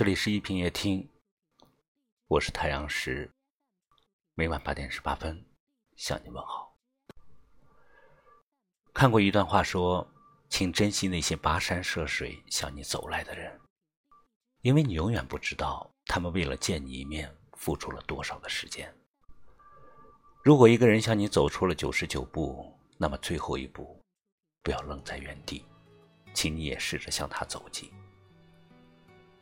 这里是一品夜听，我是太阳石，每晚八点十八分向你问好。看过一段话，说，请珍惜那些跋山涉水向你走来的人，因为你永远不知道他们为了见你一面付出了多少的时间。如果一个人向你走出了九十九步，那么最后一步，不要愣在原地，请你也试着向他走近。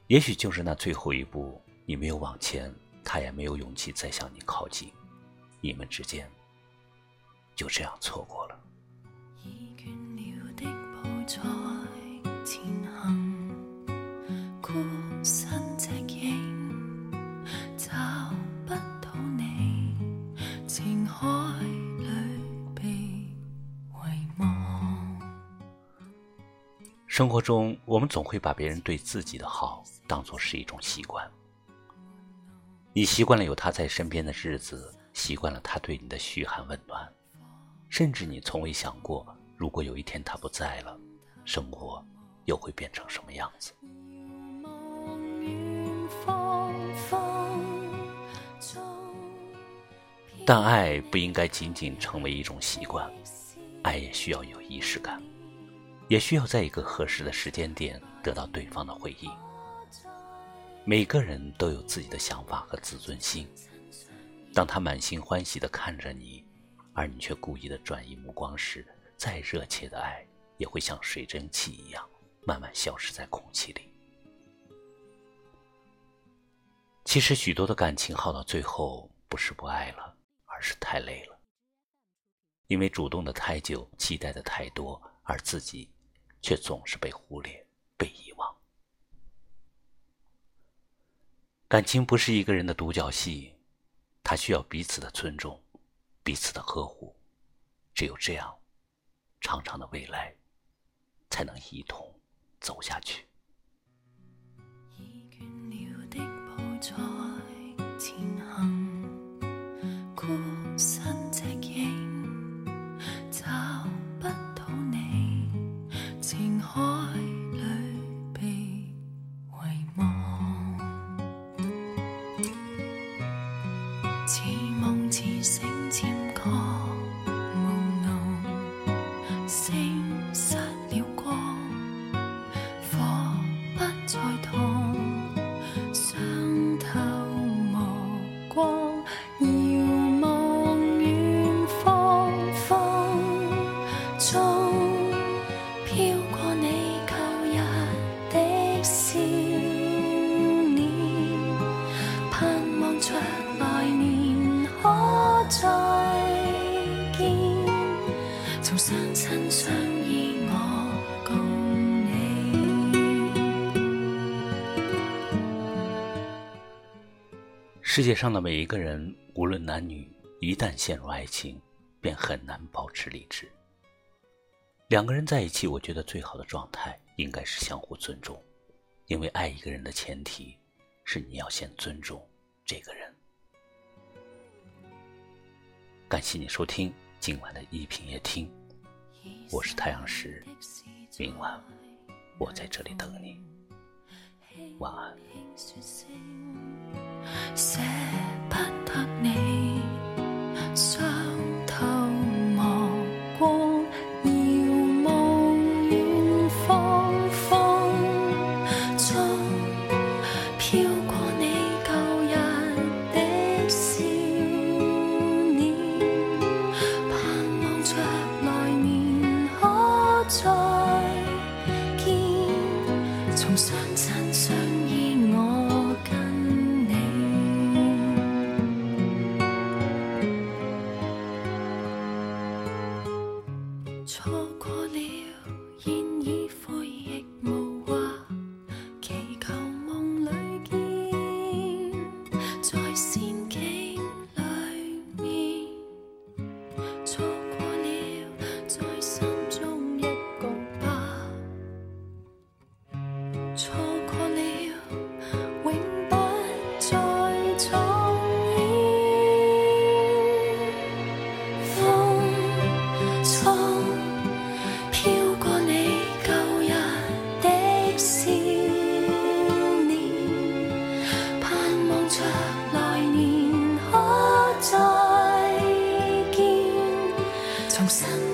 也许就是那最后一步，你没有往前，他也没有勇气再向你靠近，你们之间就这样错过了。生活中，我们总会把别人对自己的好当作是一种习惯。你习惯了有他在身边的日子，习惯了他对你的嘘寒问暖，甚至你从未想过，如果有一天他不在了，生活又会变成什么样子？但爱不应该仅仅成为一种习惯，爱也需要有仪式感。也需要在一个合适的时间点得到对方的回应。每个人都有自己的想法和自尊心，当他满心欢喜地看着你，而你却故意的转移目光时，再热切的爱也会像水蒸气一样，慢慢消失在空气里。其实，许多的感情耗到最后，不是不爱了，而是太累了，因为主动的太久，期待的太多，而自己。却总是被忽略、被遗忘。感情不是一个人的独角戏，它需要彼此的尊重、彼此的呵护。只有这样，长长的未来才能一同走下去。似梦似醒渐觉世界上的每一个人，无论男女，一旦陷入爱情，便很难保持理智。两个人在一起，我觉得最好的状态应该是相互尊重，因为爱一个人的前提是你要先尊重这个人。感谢你收听今晚的一品夜听，我是太阳石，明晚我在这里等你，晚安。从相亲相依，我跟你。错。重生。